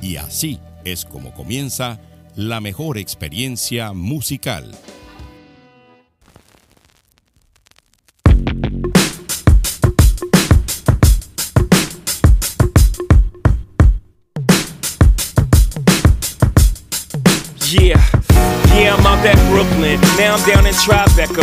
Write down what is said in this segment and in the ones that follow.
Y así es como comienza la mejor experiencia musical. Yeah. Yeah, I'm out at Brooklyn. Now I'm down in Tribeca,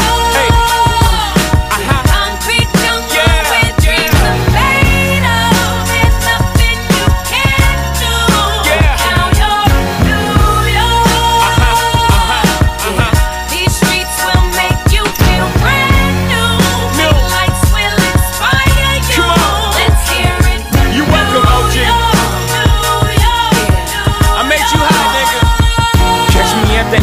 de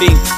is blinding,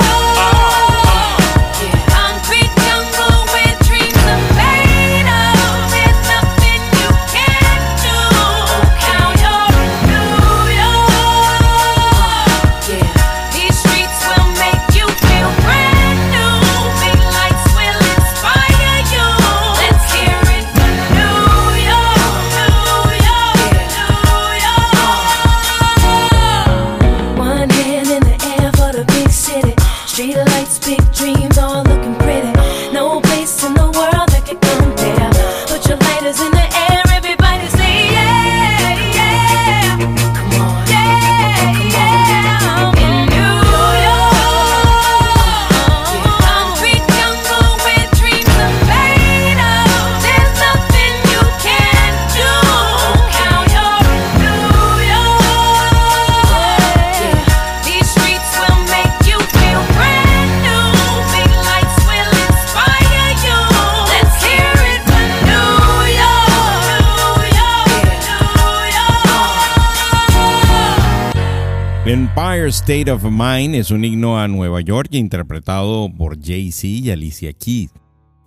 State of Mind es un himno a Nueva York interpretado por Jay-Z y Alicia Keys.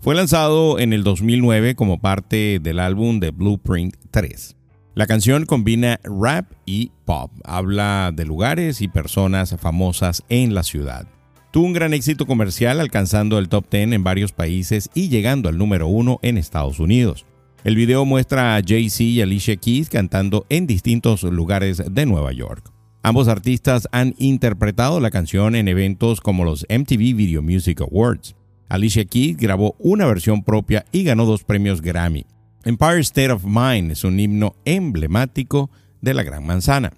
Fue lanzado en el 2009 como parte del álbum de Blueprint 3. La canción combina rap y pop, habla de lugares y personas famosas en la ciudad. Tuvo un gran éxito comercial alcanzando el top 10 en varios países y llegando al número 1 en Estados Unidos. El video muestra a Jay-Z y Alicia Keys cantando en distintos lugares de Nueva York. Ambos artistas han interpretado la canción en eventos como los MTV Video Music Awards. Alicia Keys grabó una versión propia y ganó dos premios Grammy. Empire State of Mind es un himno emblemático de la Gran Manzana.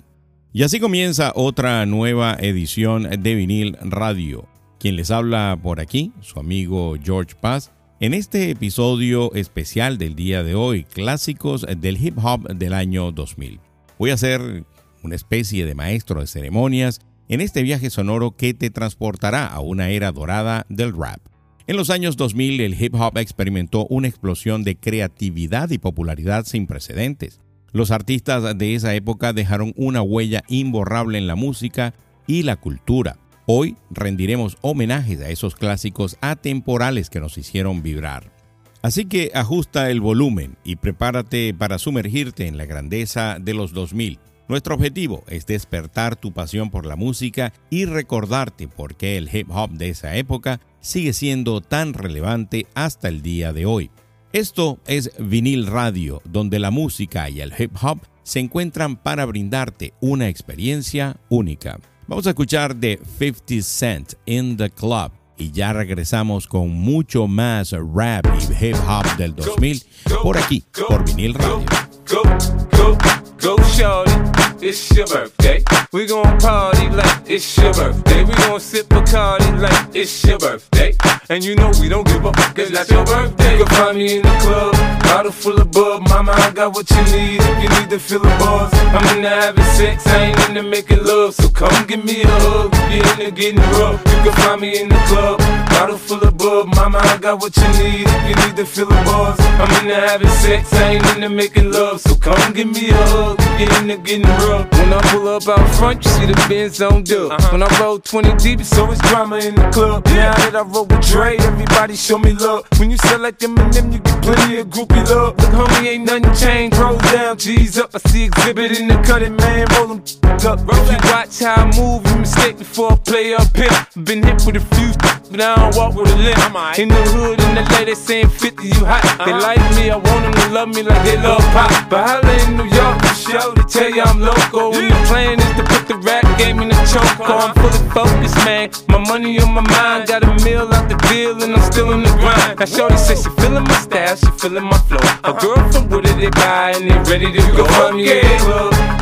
Y así comienza otra nueva edición de Vinil Radio. Quien les habla por aquí, su amigo George Paz, en este episodio especial del día de hoy, clásicos del hip hop del año 2000. Voy a ser una especie de maestro de ceremonias en este viaje sonoro que te transportará a una era dorada del rap. En los años 2000 el hip hop experimentó una explosión de creatividad y popularidad sin precedentes. Los artistas de esa época dejaron una huella imborrable en la música y la cultura. Hoy rendiremos homenajes a esos clásicos atemporales que nos hicieron vibrar. Así que ajusta el volumen y prepárate para sumergirte en la grandeza de los 2000 nuestro objetivo es despertar tu pasión por la música y recordarte por qué el hip hop de esa época sigue siendo tan relevante hasta el día de hoy. Esto es Vinil Radio, donde la música y el hip hop se encuentran para brindarte una experiencia única. Vamos a escuchar de 50 Cent in the Club y ya regresamos con mucho más rap y hip hop del 2000 por aquí, por Vinil Radio. Go go, go, shorty, it's your birthday. We gon' party like it's your birthday. We gon' sip a party like it's your birthday. And you know we don't give a fuck, it's your birthday. You can find me in the club, bottle full of bub. Mama, I got what you need if you need to feel the buzz. I'm into having sex, I ain't into making love. So come give me a hug, if you're into getting rough. You can find me in the club, bottle full of bub. Mama, I got what you need if you need to feel the buzz. I'm into having sex, I ain't into making love. So come give me a hug, you're into getting rough. When I pull up out front, you see the Benz on dub. Uh-huh. When I roll 20 deep, it's always drama in the club. Now that I roll with Dre, everybody show me love. When you sell like them, you get plenty of groupie love. Look, homie, ain't nothing changed. Roll down, G's up. I see exhibit in the cutting, man. Roll them up. If you watch how I move, you mistake before I play up here. Been hit with a few, but I don't walk with a limp. In the hood, in the lady saying 50, you hot. They like me, I want them to love me like they love pop. But holla in New York, for show, they tell you I'm local. And the plan is to put the rap game in the choke. I'm fully focused, man. My money on my mind, got a meal out the deal, and I'm still in the grind. Now, Shorty says she feeling my style, she feeling my flow. A girl from Wooded, they buy, and they ready to go. Find me in the club,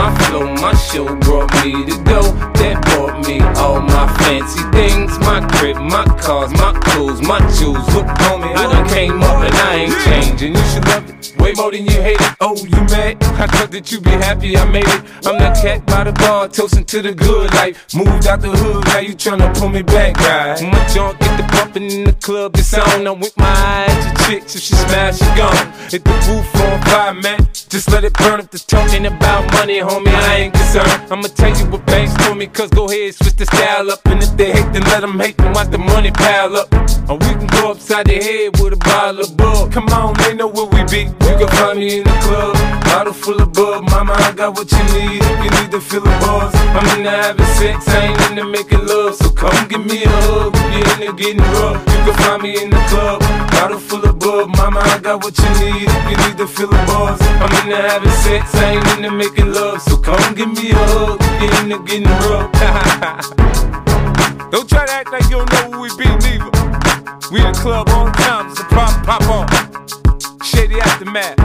My flow, my show brought me to go. That brought me all my fancy things. My crib, my cars, my clothes, my jewels. Look, homie, I done came up and I ain't changing. You should love it. Way more than you hate it. Oh, you mad? I thought that you'd be happy I made it. I'm that cat by the bar, toasting to the good life. Moved out the hood, now you tryna pull me back, right? My junk get the bumping in the club, it's on. I'm with my eyes to chicks, if she smash, she gone. Hit the roof on fire, man. Just let it burn if the talking about money, homie. I ain't concerned. I'ma tell you what banks told me, cause go ahead, switch the style up. And if they hate, then let them hate, then watch the money pile up. Or we can go upside the head with a bottle of bug. Come on, they know where we be. You can find me in the club, bottle full of bub. Mama, I got what you need if you need to feel the buzz. I'm into having sex, I ain't into making love. So come give me a hug if you're into getting rough. You can find me in the club, bottle full of bub. Mama, I got what you need if you need to feel the buzz. I'm into having sex, I ain't into making love. So come give me a hug if you're getting rough. don't try to act like you don't know who we be, neither. We in the club on time, a pop, pop on. Shady aftermath.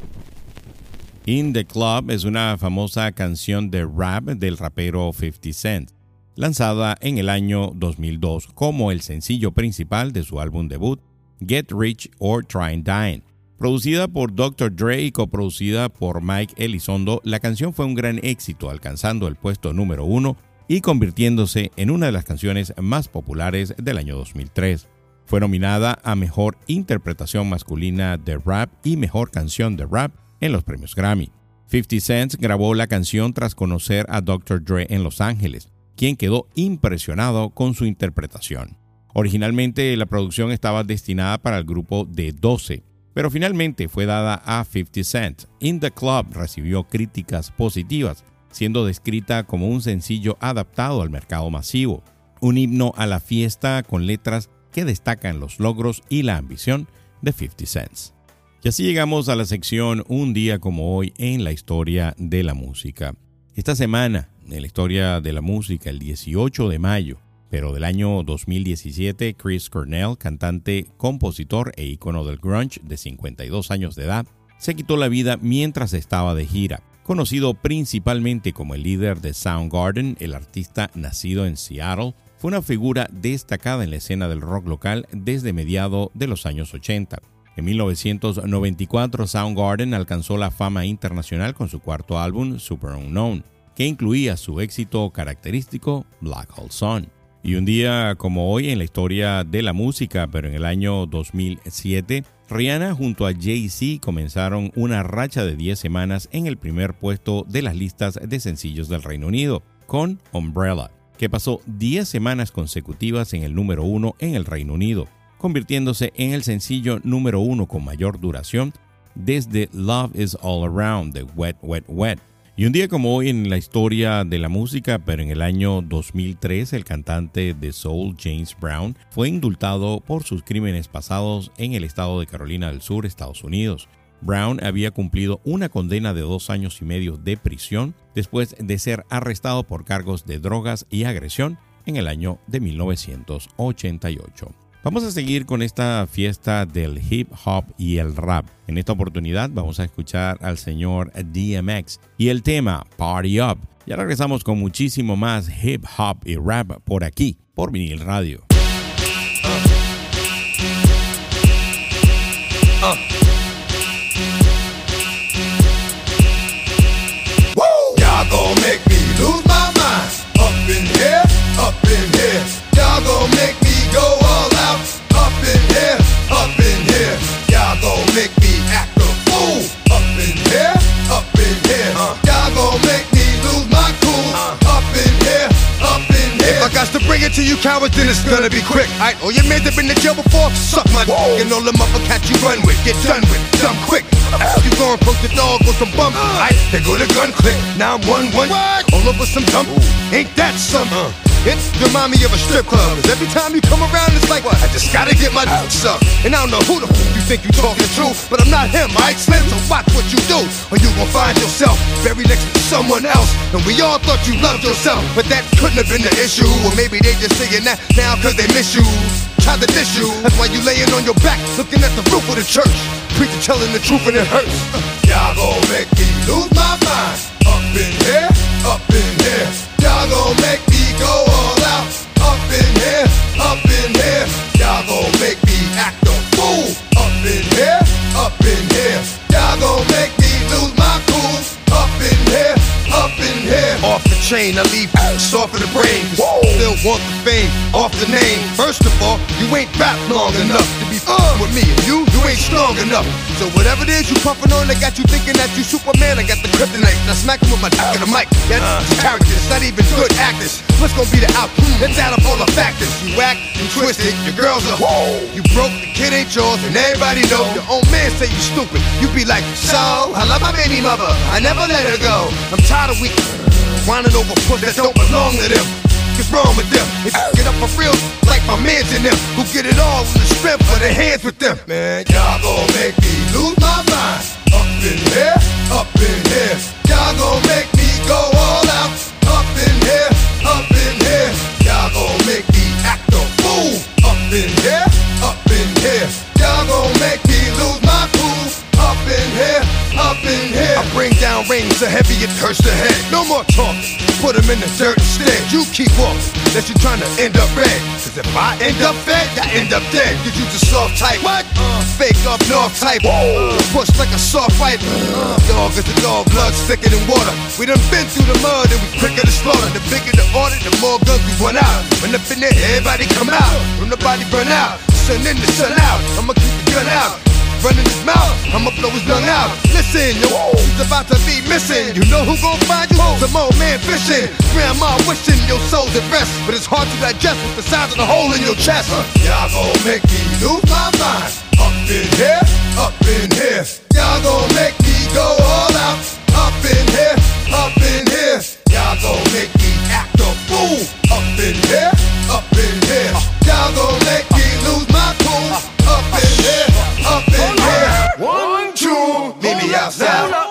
In the Club es una famosa canción de rap del rapero 50 Cent, lanzada en el año 2002 como el sencillo principal de su álbum debut, Get Rich or Try and Die. Producida por Dr. Dre y coproducida por Mike Elizondo, la canción fue un gran éxito, alcanzando el puesto número uno y convirtiéndose en una de las canciones más populares del año 2003. Fue nominada a Mejor Interpretación Masculina de Rap y Mejor Canción de Rap en los premios Grammy. 50 Cent grabó la canción tras conocer a Dr. Dre en Los Ángeles, quien quedó impresionado con su interpretación. Originalmente la producción estaba destinada para el grupo de 12, pero finalmente fue dada a 50 Cent. In the Club recibió críticas positivas, siendo descrita como un sencillo adaptado al mercado masivo, un himno a la fiesta con letras que destacan los logros y la ambición de 50 Cent. Y así llegamos a la sección Un día como hoy en la historia de la música. Esta semana, en la historia de la música, el 18 de mayo, pero del año 2017, Chris Cornell, cantante, compositor e ícono del grunge de 52 años de edad, se quitó la vida mientras estaba de gira. Conocido principalmente como el líder de Soundgarden, el artista nacido en Seattle, fue una figura destacada en la escena del rock local desde mediados de los años 80. En 1994, Soundgarden alcanzó la fama internacional con su cuarto álbum, Super Unknown, que incluía su éxito característico Black Hole Sun. Y un día como hoy en la historia de la música, pero en el año 2007, Rihanna junto a Jay-Z comenzaron una racha de 10 semanas en el primer puesto de las listas de sencillos del Reino Unido, con Umbrella, que pasó 10 semanas consecutivas en el número 1 en el Reino Unido convirtiéndose en el sencillo número uno con mayor duración desde Love is All Around de Wet, Wet, Wet. Y un día como hoy en la historia de la música, pero en el año 2003, el cantante de soul James Brown fue indultado por sus crímenes pasados en el estado de Carolina del Sur, Estados Unidos. Brown había cumplido una condena de dos años y medio de prisión después de ser arrestado por cargos de drogas y agresión en el año de 1988. Vamos a seguir con esta fiesta del hip hop y el rap. En esta oportunidad vamos a escuchar al señor DMX y el tema Party Up. Ya regresamos con muchísimo más hip hop y rap por aquí, por vinil radio. It to you cowards, then it's gonna be quick. Alright, all oh, your men that been to jail before, suck my dick. And all them upper cats you run with, get done with, dumb quick. You go and poke the dog with some bump, alright, they go to gun click. Now I'm one one, all over some dump. Ain't that something? It's remind me of a strip club. 'cause every time you come around, it's like, what? I just gotta get my dick sucked. And I don't know who the f you think you talking to, but I'm not him, alright, Slim? So watch what you do, or you gon' find yourself buried next to someone else. And we all thought you loved yourself, but that couldn't have been the issue. Or maybe they just saying that now cause they miss you. Try to diss you, that's why you laying on your back, looking at the roof of the church. Preacher telling the truth and it hurts. Y'all gon' make me lose my mind. Up in here, up in here. Y'all gon' make me go all out. Up in here, lose my cool. Up in here, up in here. Off the chain, I leave want the fame off the name. First of all, you ain't rap long enough to be uh, with me. And you, you ain't strong enough. So whatever it is you puffin' on, they got you thinking that you Superman. I got the kryptonite. Now smack him with my dick in the mic. That's characters, not even good actors. What's gonna be the outcome? Let's add up all the factors. You whack, you twisted, your girls are whoa. You broke, the kid ain't yours, and everybody know. Your own man say you stupid. You be like, so I love my baby mother. I never let her go. I'm tired of weak whining over puss that don't belong to them. What's wrong with them? You get up for real, like my mans in them, who get it all in the strength of their hands with them. Man, y'all gon' make me lose my mind. Up in here, up in here. Y'all gon' make me go all out. Up in here, up in here. Y'all gon' make me act a fool. Up in here, up in here. I bring down rings so heavy it hurts the head. No more talk. Put him in the dirt instead. You keep walking. That you trying to end up red. Cause if I end up fed, I end up dead. Cause you just soft type. What? Uh, fake up north type. Uh, push like a soft fight. Uh, dog is a dog, blood thicker than water. We done been through the mud and we quicker to slaughter. The bigger the order, the more guns we run out. When up in there, everybody come out. When the body burn out. Sun in the sun out. I'ma keep the gun out running his mouth. I'ma blow his lung out. Listen, yo, he's about to be missing. You know who gon' find you? Some old man fishing. Grandma wishing your soul's at rest, but it's hard to digest with the size of the hole in your chest. Y'all gon' make me lose my mind. Up in here, up in here. Y'all gon' make me go all out. Up in here, up in here. Y'all gon' make me act a fool. Up in here, up in here. Y'all gon' make me outside.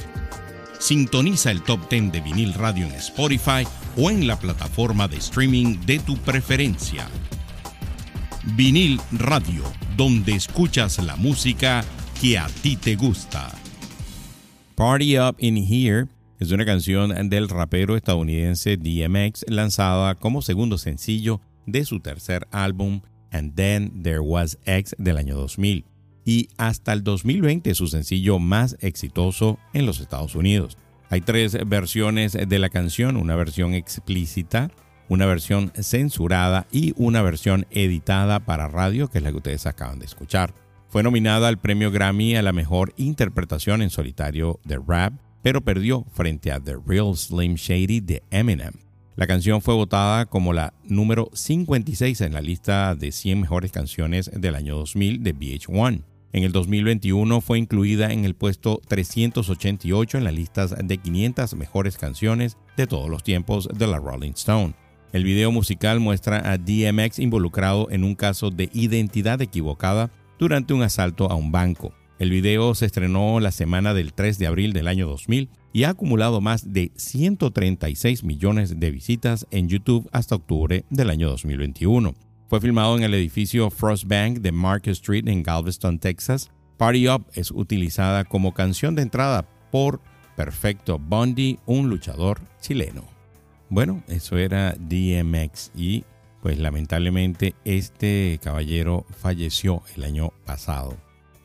Sintoniza el Top 10 de Vinil Radio en Spotify o en la plataforma de streaming de tu preferencia. Vinil Radio, donde escuchas la música que a ti te gusta. Party Up in Here es una canción del rapero estadounidense DMX lanzada como segundo sencillo de su tercer álbum And Then There Was X del año 2000 y hasta el 2020 su sencillo más exitoso en los Estados Unidos. Hay tres versiones de la canción, una versión explícita, una versión censurada y una versión editada para radio, que es la que ustedes acaban de escuchar. Fue nominada al premio Grammy a la mejor interpretación en solitario de rap, pero perdió frente a The Real Slim Shady de Eminem. La canción fue votada como la número 56 en la lista de 100 mejores canciones del año 2000 de VH1. En el 2021 fue incluida en el puesto 388 en las listas de 500 mejores canciones de todos los tiempos de la Rolling Stone. El video musical muestra a DMX involucrado en un caso de identidad equivocada durante un asalto a un banco. El video se estrenó la semana del 3 de abril del año 2000 y ha acumulado más de 136 millones de visitas en YouTube hasta octubre del año 2021. Fue filmado en el edificio Frost Bank de Market Street en Galveston, Texas. Party Up es utilizada como canción de entrada por Perfecto Bondi, un luchador chileno. Bueno, eso era DMX y pues lamentablemente este caballero falleció el año pasado.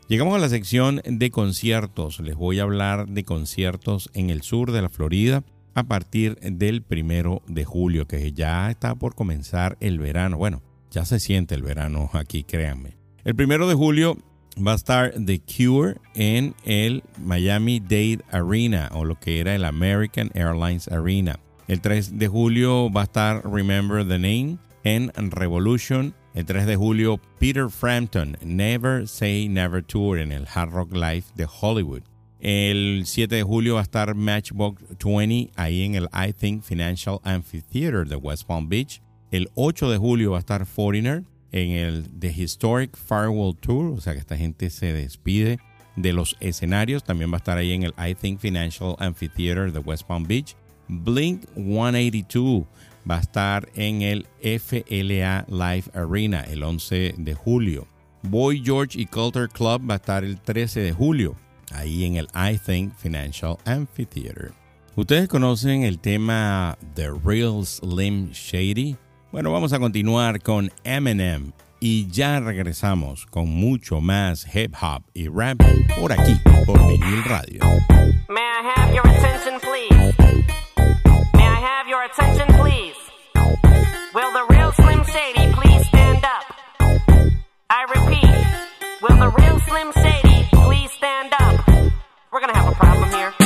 Llegamos a la sección de conciertos. Les voy a hablar de conciertos en el sur de la Florida a partir del primero de julio, que ya está por comenzar el verano. Bueno, ya se siente el verano aquí, créanme. El primero de julio va a estar The Cure en el Miami Dade Arena o lo que era el American Airlines Arena. El 3 de julio va a estar Remember the Name en Revolution el 3 de julio, Peter Frampton, Never Say Never Tour en el Hard Rock Live de Hollywood. El 7 de julio va a estar Matchbox 20 ahí en el I Think Financial Amphitheater de West Palm Beach. El 8 de julio va a estar Foreigner en el The Historic Firewall Tour, o sea que esta gente se despide de los escenarios. También va a estar ahí en el I Think Financial Amphitheater de West Palm Beach. Blink 182 va a estar en el FLA Live Arena el 11 de julio. Boy George y Culture Club va a estar el 13 de julio, ahí en el I Think Financial Amphitheater. ¿Ustedes conocen el tema The Real Slim Shady? Bueno, vamos a continuar con Eminem y ya regresamos con mucho más hip hop y rap por aquí, por Vinil Radio. May I have your attention, please? May I have your attention, please? Will the real Slim Shady please stand up? I repeat, will the real Slim Shady please stand up? We're gonna have a problem here.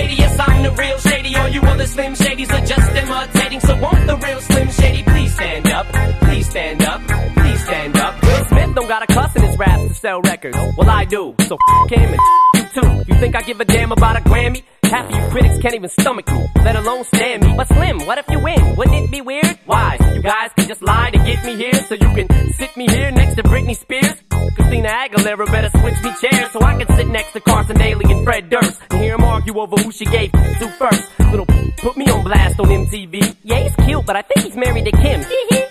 the Shady. All you other Slim Shadys are just imitating. So won't the real Slim Shady please stand up? Please stand up, please stand up. Will Smith don't got a cuss in his raps to sell records. Well, I do. So f him and you too. You think I give a damn about a Grammy? Half of you critics can't even stomach me, let alone stand me. But Slim, what if you win? Wouldn't it be weird? Why? You guys can just lie to get me here, so you can sit me here next to Britney Spears. Christina Aguilera better switch me chairs so I can sit next to Carson Daly and Fred Durst and hear them argue over who she gave to first. Little put me on blast on MTV. Yeah, he's cute, but I think he's married to Kim.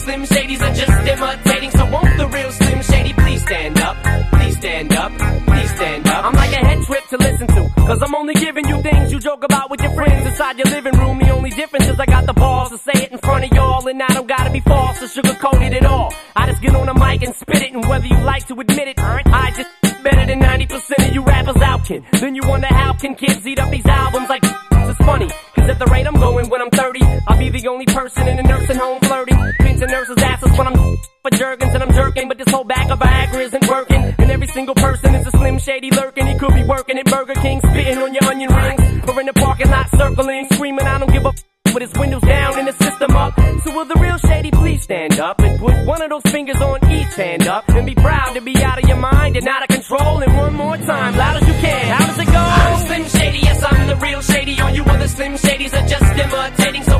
Slim Shadys are just imitating. So won't the real Slim Shady please stand up? Please stand up, please stand up. I'm like a head trip to listen to. Cause I'm only giving you things you joke about with your friends inside your living room. The only difference is I got the balls to say it in front of y'all. And I don't gotta be false or sugarcoated at all. I just get on the mic and spit it. And whether you like to admit it, I just better than 90% of you rappers out can. Then you wonder how can kids eat up these albums like it's funny. Cause at the rate I'm going when I'm 30, I'll be the only person in a nursing home flirting. When I'm for jerkins and I'm jerking. But this whole bag of Viagra isn't working. And every single person is a slim shady lurking. He could be working at Burger King, spitting on your onion rings. Or in the parking lot circling, screaming, I don't give a with his windows down and his system up. So will the real shady please stand up and put one of those fingers on each hand up and be proud to be out of your mind and out of control. And one more time, loud as you can. How does it go? I'm Slim Shady, yes, I'm the real shady. All you other Slim Shadys are just imitating. So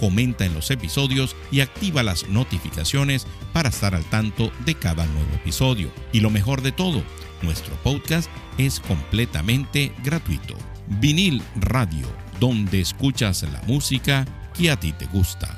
comenta en los episodios y activa las notificaciones para estar al tanto de cada nuevo episodio. Y lo mejor de todo, nuestro podcast es completamente gratuito. Vinil Radio, donde escuchas la música que a ti te gusta.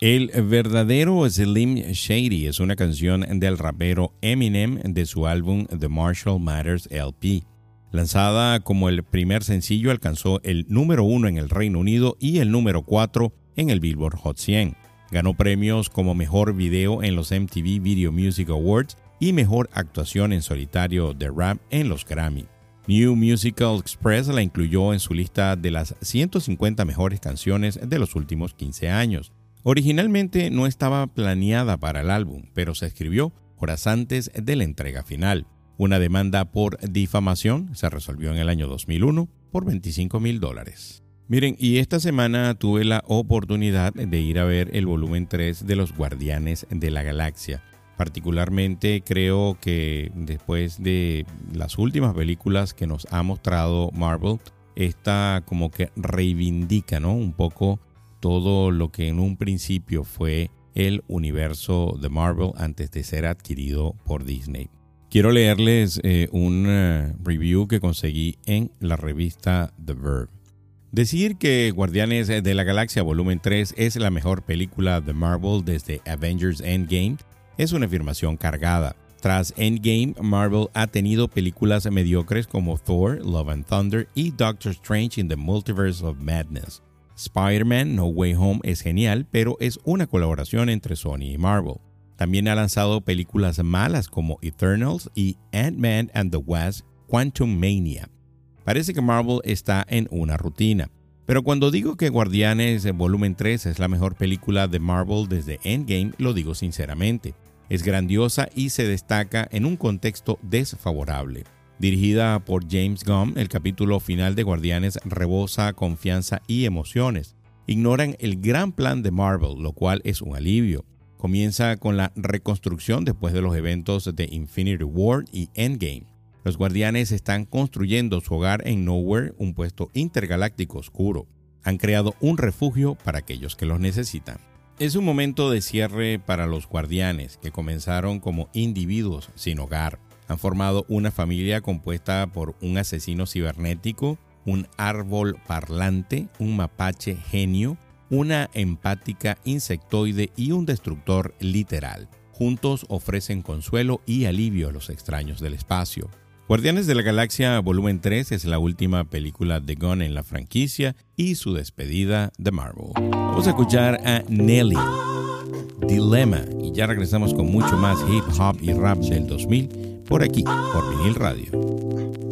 El verdadero Slim Shady es una canción del rapero Eminem de su álbum The Marshall Matters LP. Lanzada como el primer sencillo, alcanzó el número uno en el Reino Unido y el número cuatro en el Billboard Hot 100. Ganó premios como Mejor Video en los MTV Video Music Awards y Mejor Actuación en Solitario de Rap en los Grammy. New Musical Express la incluyó en su lista de las 150 mejores canciones de los últimos 15 años. Originalmente no estaba planeada para el álbum, pero se escribió horas antes de la entrega final. Una demanda por difamación se resolvió en el año 2001 por 25 mil dólares. Miren, y esta semana tuve la oportunidad de ir a ver el volumen 3 de Los Guardianes de la Galaxia. Particularmente creo que después de las últimas películas que nos ha mostrado Marvel, esta como que reivindica ¿no? un poco todo lo que en un principio fue el universo de Marvel antes de ser adquirido por Disney. Quiero leerles eh, un eh, review que conseguí en la revista The Verb. Decir que Guardianes de la Galaxia Volumen 3 es la mejor película de Marvel desde Avengers Endgame es una afirmación cargada. Tras Endgame, Marvel ha tenido películas mediocres como Thor, Love and Thunder y Doctor Strange in the Multiverse of Madness. Spider-Man No Way Home es genial, pero es una colaboración entre Sony y Marvel. También ha lanzado películas malas como Eternals y Ant-Man and the Wasp Quantum Mania. Parece que Marvel está en una rutina. Pero cuando digo que Guardianes Volumen 3 es la mejor película de Marvel desde Endgame, lo digo sinceramente. Es grandiosa y se destaca en un contexto desfavorable. Dirigida por James Gunn, el capítulo final de Guardianes rebosa confianza y emociones. Ignoran el gran plan de Marvel, lo cual es un alivio comienza con la reconstrucción después de los eventos de Infinity War y Endgame. Los guardianes están construyendo su hogar en Nowhere, un puesto intergaláctico oscuro. Han creado un refugio para aquellos que los necesitan. Es un momento de cierre para los guardianes, que comenzaron como individuos sin hogar. Han formado una familia compuesta por un asesino cibernético, un árbol parlante, un mapache genio, una empática insectoide y un destructor literal. Juntos ofrecen consuelo y alivio a los extraños del espacio. Guardianes de la Galaxia Volumen 3 es la última película de Gunn en la franquicia y su despedida de Marvel. Vamos a escuchar a Nelly, Dilemma, y ya regresamos con mucho más hip hop y rap del 2000 por aquí, por Vinil Radio.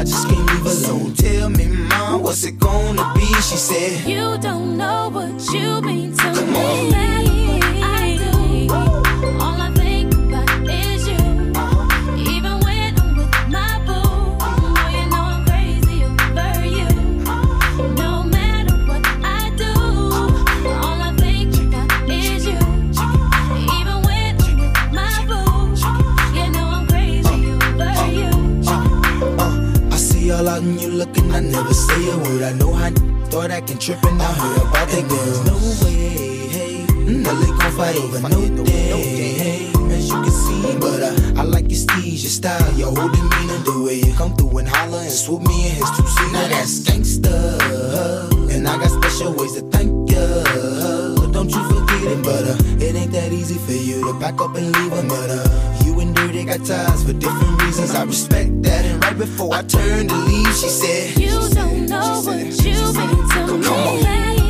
I just can't leave alone. Tell me, mom, what's it gonna be? She said, You don't know what you mean to I never say a word. I know how thought I can trip and I heard about that girl. No way, hey, Nelly gon' fight over no day, hey. As you can see, but uh, I like your steez, your style, your whole demeanor, the way you come through and holler and swoop me in his two seat. Now that's gangsta, and I got special ways to thank ya. Don't you forget it, but uh, it ain't that easy for you to back up and leave 'em, but and Dirty got ties for different reasons. I respect that, and right before I turned to leave, she said, You don't know what you've been to me.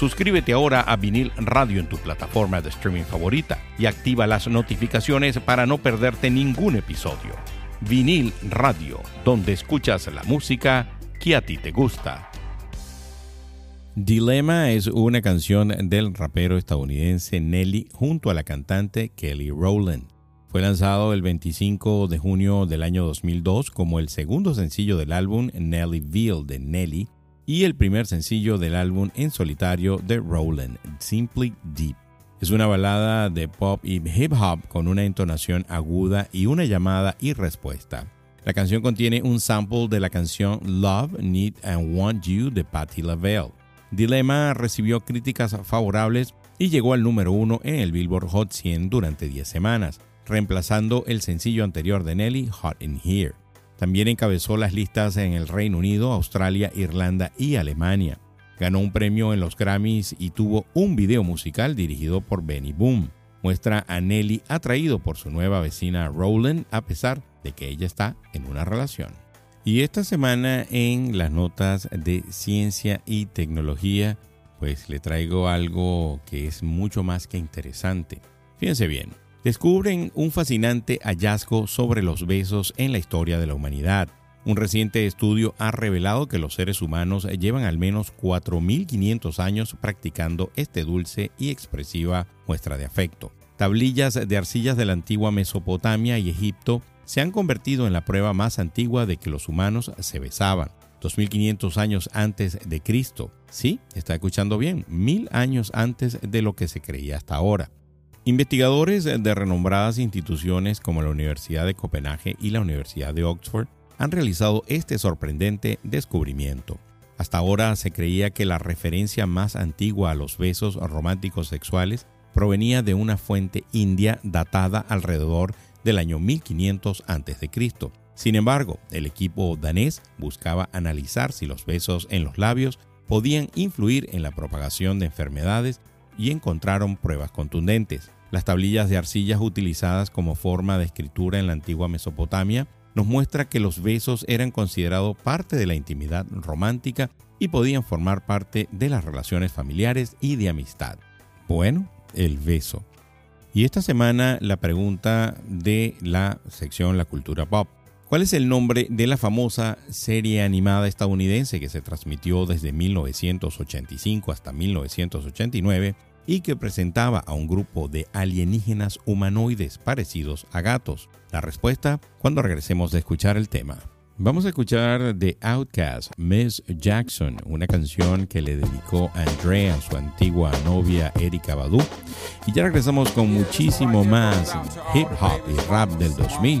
Suscríbete ahora a Vinil Radio en tu plataforma de streaming favorita y activa las notificaciones para no perderte ningún episodio. Vinil Radio, donde escuchas la música que a ti te gusta. Dilemma es una canción del rapero estadounidense Nelly junto a la cantante Kelly Rowland. Fue lanzado el 25 de junio del año 2002 como el segundo sencillo del álbum Nellyville de Nelly y el primer sencillo del álbum en solitario de Roland, Simply Deep. Es una balada de pop y hip hop con una entonación aguda y una llamada y respuesta. La canción contiene un sample de la canción Love, Need and Want You de Patti LaBelle. Dilemma recibió críticas favorables y llegó al número uno en el Billboard Hot 100 durante 10 semanas, reemplazando el sencillo anterior de Nelly, Hot in Here. También encabezó las listas en el Reino Unido, Australia, Irlanda y Alemania. Ganó un premio en los Grammys y tuvo un video musical dirigido por Benny Boom. Muestra a Nelly atraído por su nueva vecina Roland a pesar de que ella está en una relación. Y esta semana en las notas de ciencia y tecnología, pues le traigo algo que es mucho más que interesante. Fíjense bien, descubren un fascinante hallazgo sobre los besos en la historia de la humanidad. Un reciente estudio ha revelado que los seres humanos llevan al menos 4.500 años practicando este dulce y expresiva muestra de afecto. Tablillas de arcillas de la antigua Mesopotamia y Egipto se han convertido en la prueba más antigua de que los humanos se besaban. 2500 años antes de Cristo. Sí, está escuchando bien, mil años antes de lo que se creía hasta ahora. Investigadores de renombradas instituciones como la Universidad de Copenhague y la Universidad de Oxford han realizado este sorprendente descubrimiento. Hasta ahora se creía que la referencia más antigua a los besos románticos sexuales provenía de una fuente india datada alrededor del año 1500 a.C. Sin embargo, el equipo danés buscaba analizar si los besos en los labios podían influir en la propagación de enfermedades y encontraron pruebas contundentes. Las tablillas de arcillas utilizadas como forma de escritura en la antigua Mesopotamia nos muestra que los besos eran considerados parte de la intimidad romántica y podían formar parte de las relaciones familiares y de amistad. Bueno, el beso. Y esta semana la pregunta de la sección La Cultura Pop. ¿Cuál es el nombre de la famosa serie animada estadounidense que se transmitió desde 1985 hasta 1989 y que presentaba a un grupo de alienígenas humanoides parecidos a gatos? La respuesta cuando regresemos de escuchar el tema. Vamos a escuchar de Outcast, Miss Jackson, una canción que le dedicó a Andrea, su antigua novia Erika Badu. Y ya regresamos con muchísimo más hip hop y rap del 2000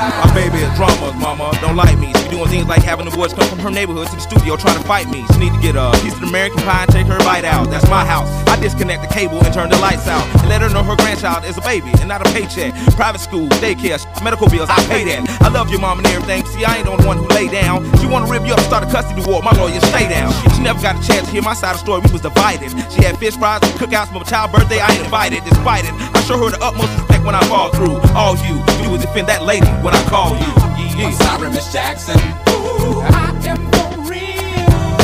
My baby is drama, mama. Don't like me. She be doing things like having the boys come from her neighborhood to the studio trying to fight me. She need to get a piece of American pie and take her bite out. That's my house. I disconnect the cable and turn the lights out. And let her know her grandchild is a baby and not a paycheck. Private school, daycare, medical bills, I pay that. I love your mom and everything. See, I ain't the only one who lay down. She wanna rip you up, and start a custody war. My lawyer, stay down. She never got a chance to hear my side of the story. We was divided. She had fish fries and cookouts for my child's birthday. I ain't invited, despite it. Show her the utmost respect when I fall through. All you, you would defend that lady when I call you. Yeah. I'm sorry, Miss Jackson. Ooh, I am for real.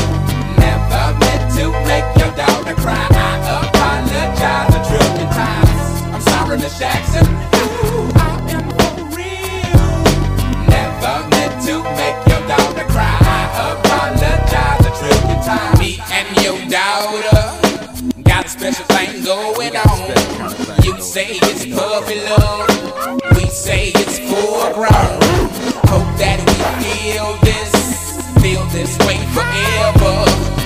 Never meant to make your daughter cry. I apologize a trillion times. I'm sorry, Miss Jackson. Ooh, I am for real. Never meant to make your daughter cry. I apologize a trillion times. Me and your daughter got a special thing going on. You say it's puppy love. We say it's full grown. Hope that we feel this, feel this way forever.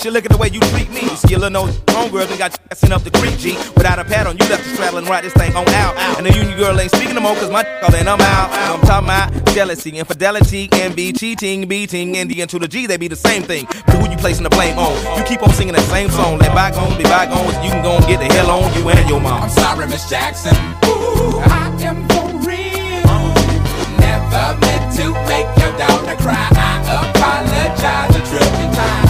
She look at the way you treat me. You Skillin' those homegirls and got you up the creek, G. Without a pad on, you left the straddle and ride this thing on out. And the union girl ain't speaking no more, cause my all in, I'm out. I'm talking about jealousy, infidelity, envy, cheating, beating, and the to the G, they be the same thing. But who you placing the blame on? You keep on singing that same song. Let bygones be bygones. You can go and get the hell on you and your mom. I'm sorry, Miss Jackson. Ooh, I am for real. Never meant to make your daughter cry. I apologize a trillion times.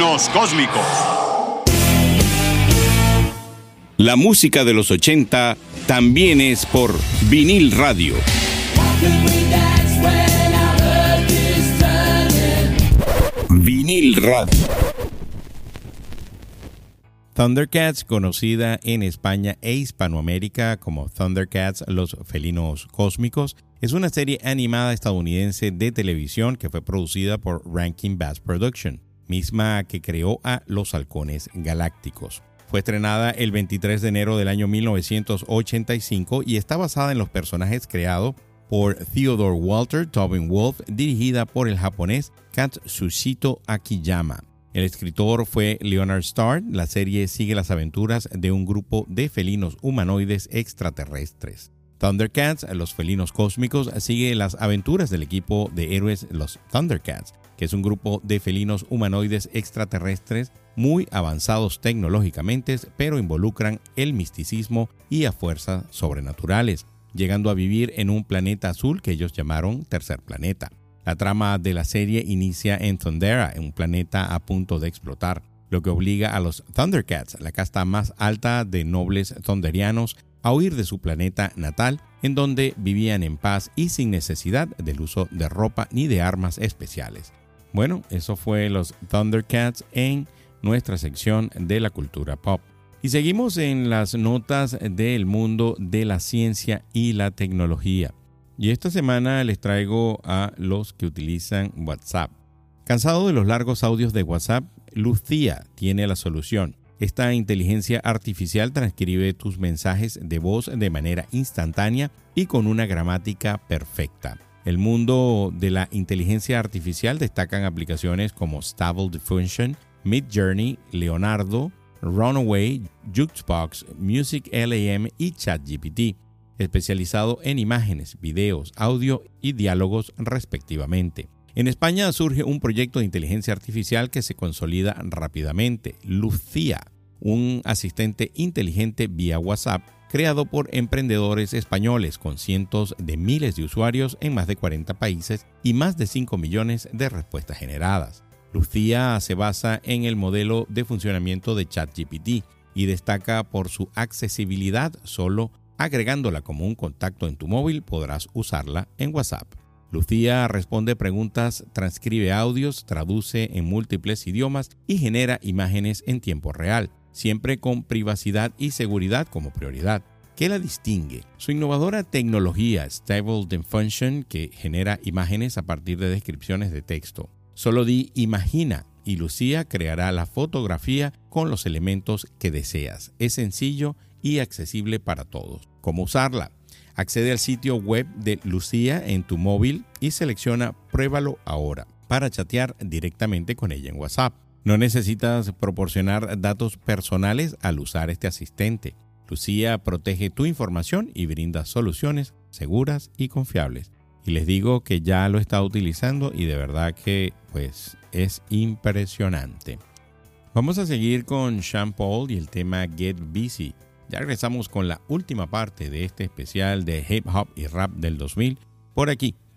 Cósmicos. La música de los 80 también es por vinil radio. Vinil radio. Thundercats, conocida en España e Hispanoamérica como Thundercats, los felinos cósmicos, es una serie animada estadounidense de televisión que fue producida por Rankin Bass Production, misma que creó a Los Halcones Galácticos. Fue estrenada el 23 de enero del año 1985 y está basada en los personajes creados por Theodore Walter Tobin Wolf, dirigida por el japonés Katsushito Akiyama. El escritor fue Leonard Starr. La serie sigue las aventuras de un grupo de felinos humanoides extraterrestres. Thundercats, los felinos cósmicos, sigue las aventuras del equipo de héroes los Thundercats, que es un grupo de felinos humanoides extraterrestres muy avanzados tecnológicamente, pero involucran el misticismo y a fuerzas sobrenaturales, llegando a vivir en un planeta azul que ellos llamaron Tercer Planeta. La trama de la serie inicia en Thundera, un planeta a punto de explotar, lo que obliga a los Thundercats, la casta más alta de nobles thunderianos, a huir de su planeta natal, en donde vivían en paz y sin necesidad del uso de ropa ni de armas especiales. Bueno, eso fue los Thundercats en nuestra sección de la cultura pop. Y seguimos en las notas del mundo de la ciencia y la tecnología. Y esta semana les traigo a los que utilizan WhatsApp. Cansado de los largos audios de WhatsApp, Lucía tiene la solución. Esta inteligencia artificial transcribe tus mensajes de voz de manera instantánea y con una gramática perfecta. El mundo de la inteligencia artificial destacan aplicaciones como Stable Diffusion, Midjourney, Leonardo, Runaway, Jukebox, Music LAM y ChatGPT, especializado en imágenes, videos, audio y diálogos respectivamente. En España surge un proyecto de inteligencia artificial que se consolida rápidamente, Lucía, un asistente inteligente vía WhatsApp creado por emprendedores españoles con cientos de miles de usuarios en más de 40 países y más de 5 millones de respuestas generadas. Lucía se basa en el modelo de funcionamiento de ChatGPT y destaca por su accesibilidad. Solo agregándola como un contacto en tu móvil podrás usarla en WhatsApp. Lucía responde preguntas, transcribe audios, traduce en múltiples idiomas y genera imágenes en tiempo real, siempre con privacidad y seguridad como prioridad. ¿Qué la distingue? Su innovadora tecnología Stable Diffusion que genera imágenes a partir de descripciones de texto. Solo di imagina y Lucía creará la fotografía con los elementos que deseas. Es sencillo y accesible para todos. ¿Cómo usarla? Accede al sitio web de Lucía en tu móvil y selecciona Pruébalo ahora para chatear directamente con ella en WhatsApp. No necesitas proporcionar datos personales al usar este asistente. Lucía protege tu información y brinda soluciones seguras y confiables. Y les digo que ya lo está utilizando y de verdad que pues es impresionante. Vamos a seguir con Sean Paul y el tema Get Busy. Ya regresamos con la última parte de este especial de hip hop y rap del 2000 por aquí,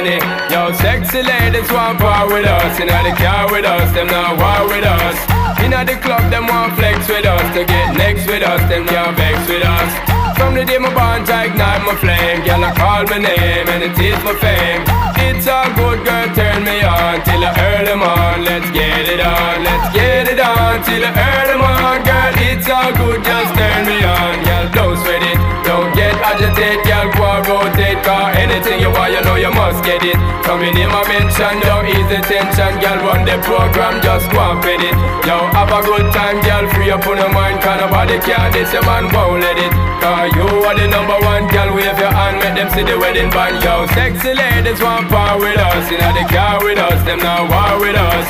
Yo, sexy ladies want part with us. Inna the car with us, them not war with us. Inna the club, them want flex with us. To get next with us, them can't vex with us. From the day my bond, I ignite my flame. Girl, I call my name and it is my fame. It's all good, girl, turn me on till I early on. Let's get it on, let's get it on till I early on. Girl, it's all good, just turn me on. Girl, don't it, agitated. Girl, go and rotate, cause anything you want, you know you must get it. Come in my mention, don't ease the tension. Girl, run the program, just go and fit it. Yo, have a good time, girl, free up on your mind. Cause nobody care, this your man won't let it. Cause you are the number one, girl, wave your hand, make them see the wedding band. Yo, sexy ladies want part with us. Inna the car with us, them not war with us.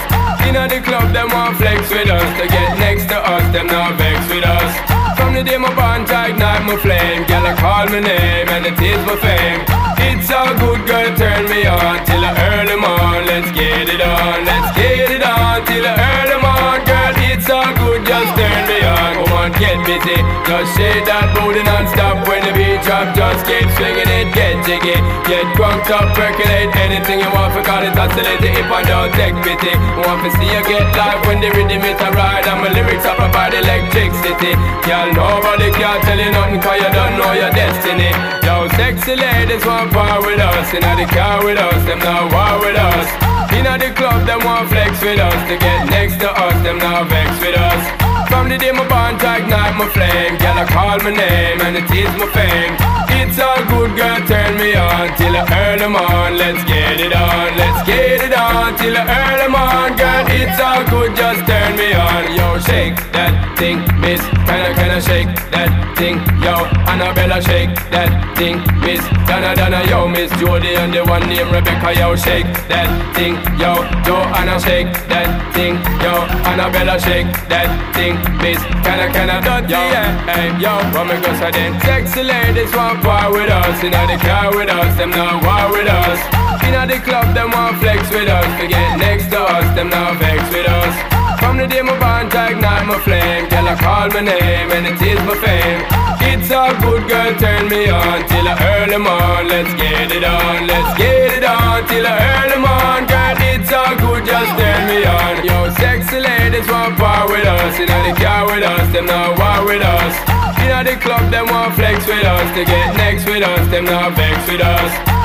Inna the club, them want flex with us. To get next to us, them not vex with us. From the day my I ignite my flame. Girl, I call my name and it is my fame. It's all good, girl, turn me on till I early morn. Let's get it on, let's get it on till I early morn, girl. It's all good, just turn me on. Come on, get busy, just shake that booty non-stop when the beat drop. Just keep swinging it, get jiggy, get drunk up, percolate anything you want. For call it oscillate it if I don't take pity. Want to see you get live when the rhythm it a ride and my lyrics up about electricity. Girl, nobody can tell you nothing 'cause you don't know your destiny. Sexy ladies want part with us, inna the car with us, them not war with us. Inna the club, them want flex with us. To get next to us, them not vex with us. From the day my bond, ignite my flame. Girl, I call my name and it is my fame. It's all good, girl, turn me on till I early morn. Let's get it on, let's get it on till I early morn, girl. It's all good, just turn me on. Yo, shake that thing, miss. Kinda, kinda shake that thing, yo. Annabella, shake that thing, miss. Donna, Donna, yo, Miss Jody and the one named Rebecca, yo, shake that thing, yo. Joanna, shake that thing, yo. Annabella, shake that thing, miss. Kinda, kinda, dirty, yeah. Hey, yo, what me go say then? Sexy ladies want part with us, inna the car with us, them not war with us. Inna the club, them want flex with us. To get next to us, them not vex with us. From the day my bond, ignite my flame. Girl, I call my name and it is my fame. It's all good, girl, turn me on till I early morn. Let's get it on, let's get it on till I early morn. Girl, it's all good, just turn me on. Yo, sexy ladies want part with us. Inna the car with us, them not war with us. Inna the club, them want flex with us. To get next with us, them not vex with us.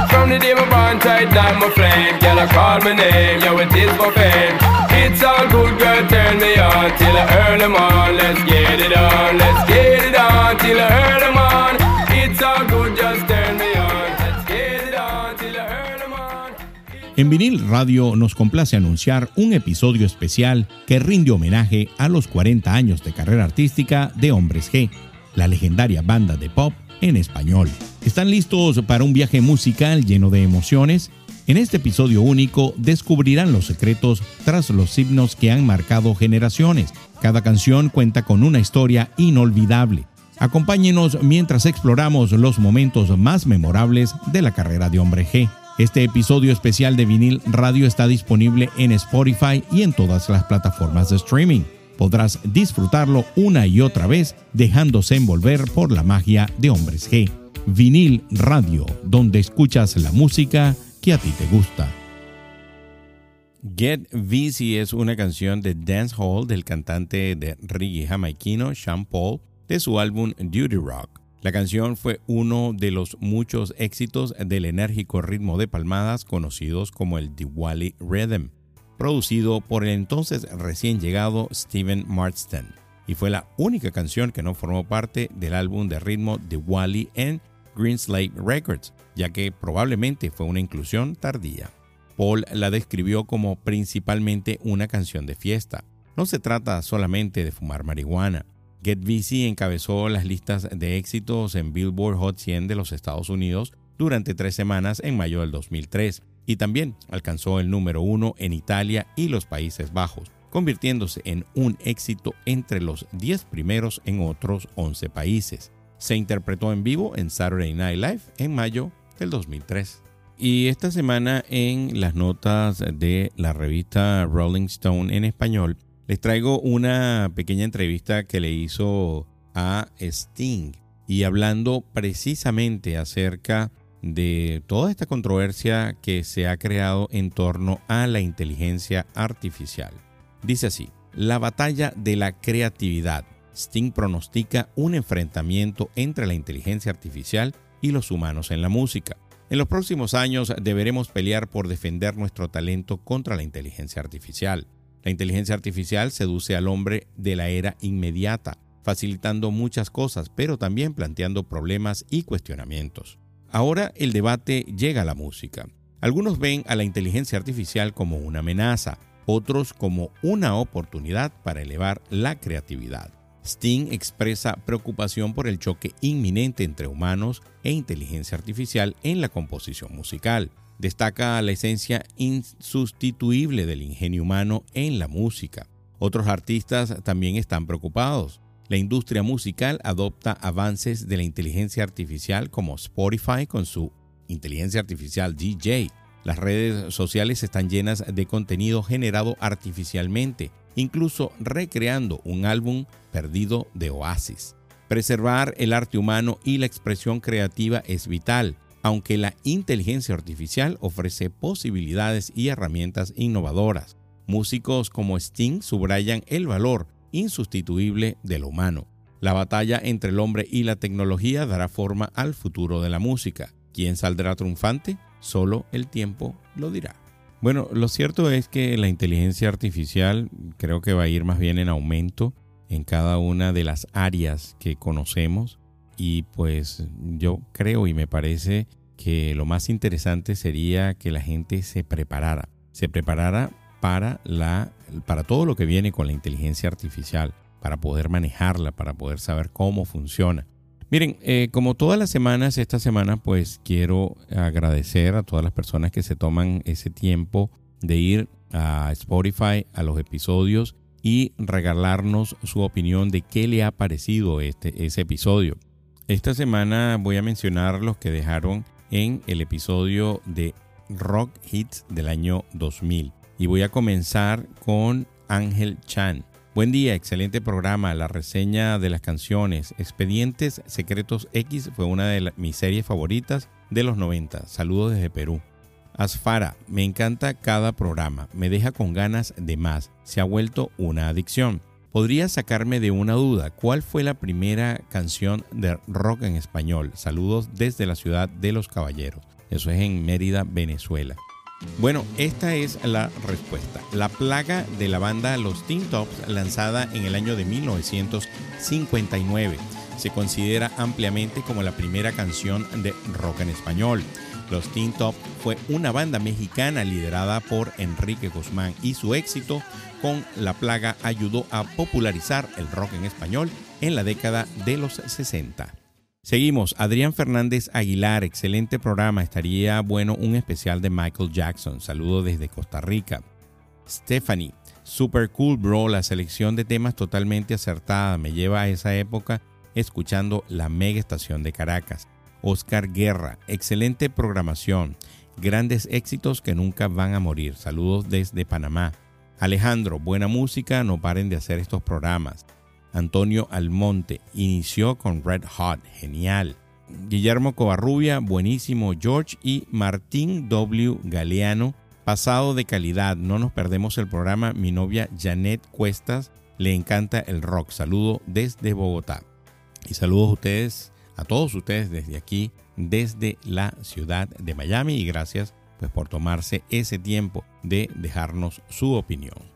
En vinil radio nos complace anunciar un episodio especial que rinde homenaje a los 40 años de carrera artística de Hombres G, la legendaria banda de pop en español. ¿Están listos para un viaje musical lleno de emociones? En este episodio único descubrirán los secretos tras los himnos que han marcado generaciones. Cada canción cuenta con una historia inolvidable. Acompáñenos mientras exploramos los momentos más memorables de la carrera de Hombre G. Este episodio especial de vinil radio está disponible en Spotify y en todas las plataformas de streaming. Podrás disfrutarlo una y otra vez dejándose envolver por la magia de Hombres G. Vinil Radio, donde escuchas la música que a ti te gusta. Get Busy es una canción de Dance Hall del cantante de reggae jamaiquino Sean Paul de su álbum Duty Rock. La canción fue uno de los muchos éxitos del enérgico ritmo de palmadas conocidos como el Diwali Rhythm, producido por el entonces recién llegado Steven Marston, y fue la única canción que no formó parte del álbum de ritmo Diwali en Greenslate Records, ya que probablemente fue una inclusión tardía. Paul la describió como principalmente una canción de fiesta. No se trata solamente de fumar marihuana. Get Busy encabezó las listas de éxitos en Billboard Hot 100 de los Estados Unidos durante tres semanas en mayo del 2003 y también alcanzó el número uno en Italia y los Países Bajos, convirtiéndose en un éxito entre los 10 primeros en otros 11 países. Se interpretó en vivo en Saturday Night Live en mayo del 2003. Y esta semana en las notas de la revista Rolling Stone en español, les traigo una pequeña entrevista que le hizo a Sting y hablando precisamente acerca toda esta controversia que se ha creado en torno a la inteligencia artificial. Dice así, la batalla de la creatividad. Sting pronostica un enfrentamiento entre la inteligencia artificial y los humanos en la música. En los próximos años deberemos pelear por defender nuestro talento contra la inteligencia artificial. La inteligencia artificial seduce al hombre de la era inmediata, facilitando muchas cosas, pero también planteando problemas y cuestionamientos. Ahora el debate llega a la música. Algunos ven a la inteligencia artificial como una amenaza, otros como una oportunidad para elevar la creatividad. Sting expresa preocupación por el choque inminente entre humanos e inteligencia artificial en la composición musical. Destaca la esencia insustituible del ingenio humano en la música. Otros artistas también están preocupados. La industria musical adopta avances de la inteligencia artificial como Spotify con su inteligencia artificial DJ. Las redes sociales están llenas de contenido generado artificialmente, incluso recreando un álbum perdido de Oasis. Preservar el arte humano y la expresión creativa es vital, aunque la inteligencia artificial ofrece posibilidades y herramientas innovadoras. Músicos como Sting subrayan el valor insustituible de lo humano. La batalla entre el hombre y la tecnología dará forma al futuro de la música. ¿Quién saldrá triunfante? Solo el tiempo lo dirá. Bueno, lo cierto es que la inteligencia artificial creo que va a ir más bien en aumento en cada una de las áreas que conocemos y pues yo creo y me parece que lo más interesante sería que la gente se preparara, se preparara para la para todo lo que viene con la inteligencia artificial, para poder manejarla, para poder saber cómo funciona. Miren, eh, como todas las semanas, esta semana pues quiero agradecer a todas las personas que se toman ese tiempo de ir a Spotify, a los episodios y regalarnos su opinión de qué le ha parecido este, ese episodio. Esta semana voy a mencionar los que dejaron en el episodio de Rock Hits del año 2000. Y voy a comenzar con Ángel Chan. Buen día, excelente programa. La reseña de las canciones Expedientes Secretos X fue una de mis series favoritas de los 90. Saludos desde Perú. Asfara, me encanta cada programa. Me deja con ganas de más. Se ha vuelto una adicción. ¿Podría sacarme de una duda? ¿Cuál fue la primera canción de rock en español? Saludos desde la ciudad de Los Caballeros. Eso es en Mérida, Venezuela. Bueno, esta es la respuesta. La plaga de la banda Los Teen Tops, lanzada en el año de 1959, se considera ampliamente como la primera canción de rock en español. Los Teen Top fue una banda mexicana liderada por Enrique Guzmán y su éxito con La Plaga ayudó a popularizar el rock en español en la década de los 60. Seguimos, Adrián Fernández Aguilar, excelente programa, estaría bueno un especial de Michael Jackson, saludo desde Costa Rica. Stephanie, super cool bro, la selección de temas totalmente acertada, me lleva a esa época escuchando la mega estación de Caracas. Oscar Guerra, excelente programación, grandes éxitos que nunca van a morir, saludos desde Panamá. Alejandro, buena música, no paren de hacer estos programas. Antonio Almonte, inició con Red Hot, genial. Guillermo Covarrubia, buenísimo. George y Martín W. Galeano, pasado de calidad. No nos perdemos el programa. Mi novia Janet Cuestas le encanta el rock. Saludo desde Bogotá. Y saludos a ustedes, a todos ustedes desde aquí, desde la ciudad de Miami. Y gracias pues por tomarse ese tiempo de dejarnos su opinión.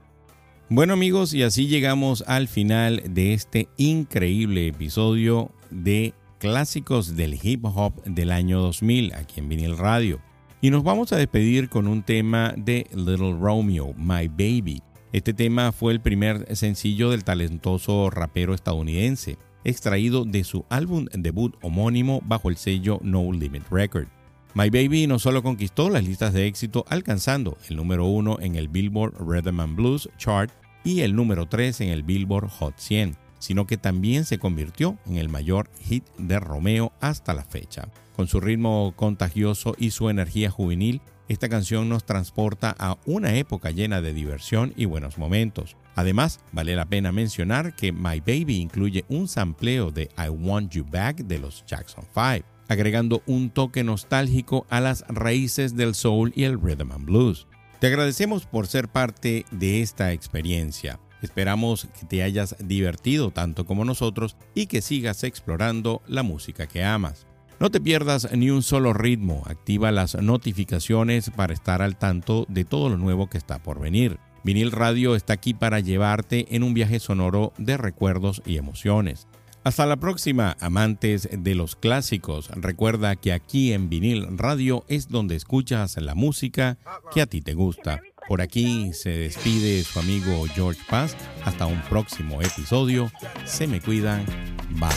Bueno amigos, y así llegamos al final de este increíble episodio de clásicos del hip hop del año 2000 aquí en Vinil Radio. Y nos vamos a despedir con un tema de Little Romeo, My Baby. Este tema fue el primer sencillo del talentoso rapero estadounidense, extraído de su álbum debut homónimo bajo el sello No Limit Record. My Baby no solo conquistó las listas de éxito alcanzando el número uno en el Billboard Rhythm and Blues Chart y el número 3 en el Billboard Hot 100, sino que también se convirtió en el mayor hit de Romeo hasta la fecha. Con su ritmo contagioso y su energía juvenil, esta canción nos transporta a una época llena de diversión y buenos momentos. Además, vale la pena mencionar que My Baby incluye un sampleo de I Want You Back de los Jackson 5 agregando un toque nostálgico a las raíces del soul y el rhythm and blues. Te agradecemos por ser parte de esta experiencia. Esperamos que te hayas divertido tanto como nosotros y que sigas explorando la música que amas. No te pierdas ni un solo ritmo, activa las notificaciones para estar al tanto de todo lo nuevo que está por venir. Vinil Radio está aquí para llevarte en un viaje sonoro de recuerdos y emociones. Hasta la próxima, amantes de los clásicos. Recuerda que aquí en Vinil Radio es donde escuchas la música que a ti te gusta. Por aquí se despide su amigo George Paz. Hasta un próximo episodio. Se me cuidan. Bye.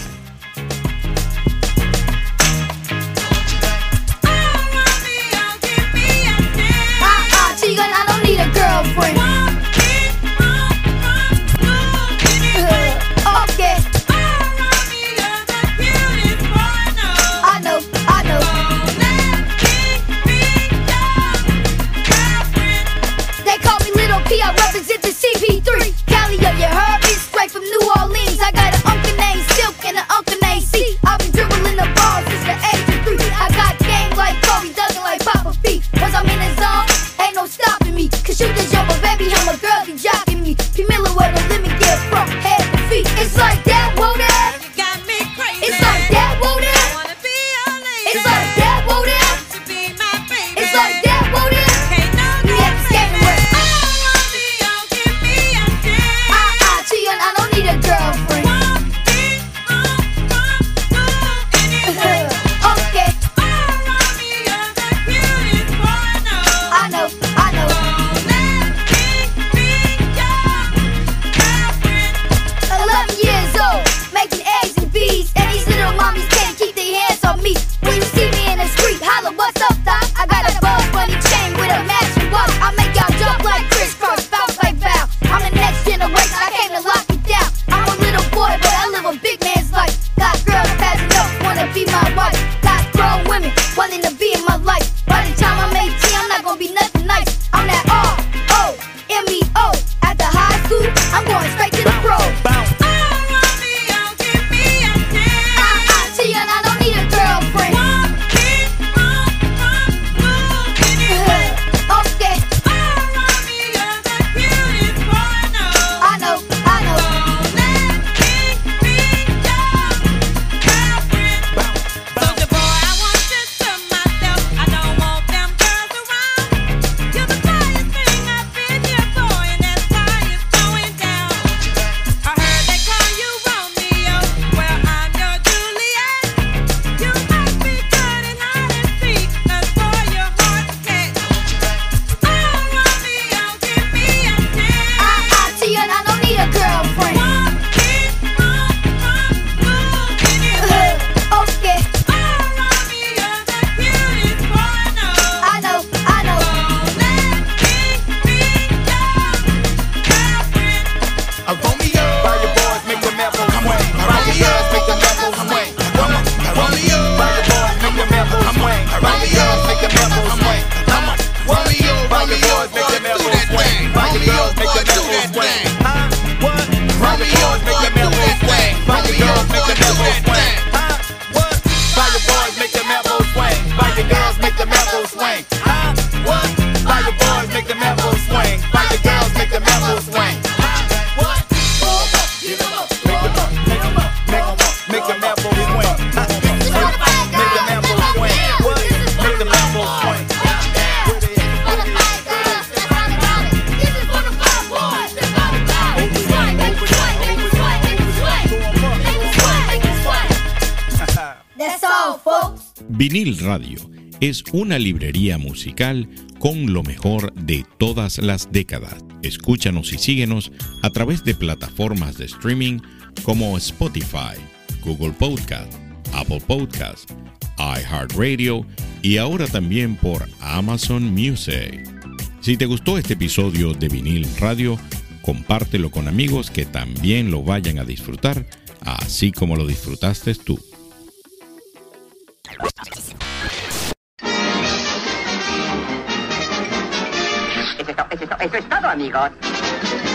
Uh-uh, Tegan, I don't need a girlfriend. Me Little P, I represent una librería musical con lo mejor de todas las décadas. Escúchanos y síguenos a través de plataformas de streaming como Spotify, Google Podcast, Apple Podcast, iHeartRadio y ahora también por Amazon Music. Si te gustó este episodio de Vinil Radio, compártelo con amigos que también lo vayan a disfrutar, así como lo disfrutaste tú. Amigos.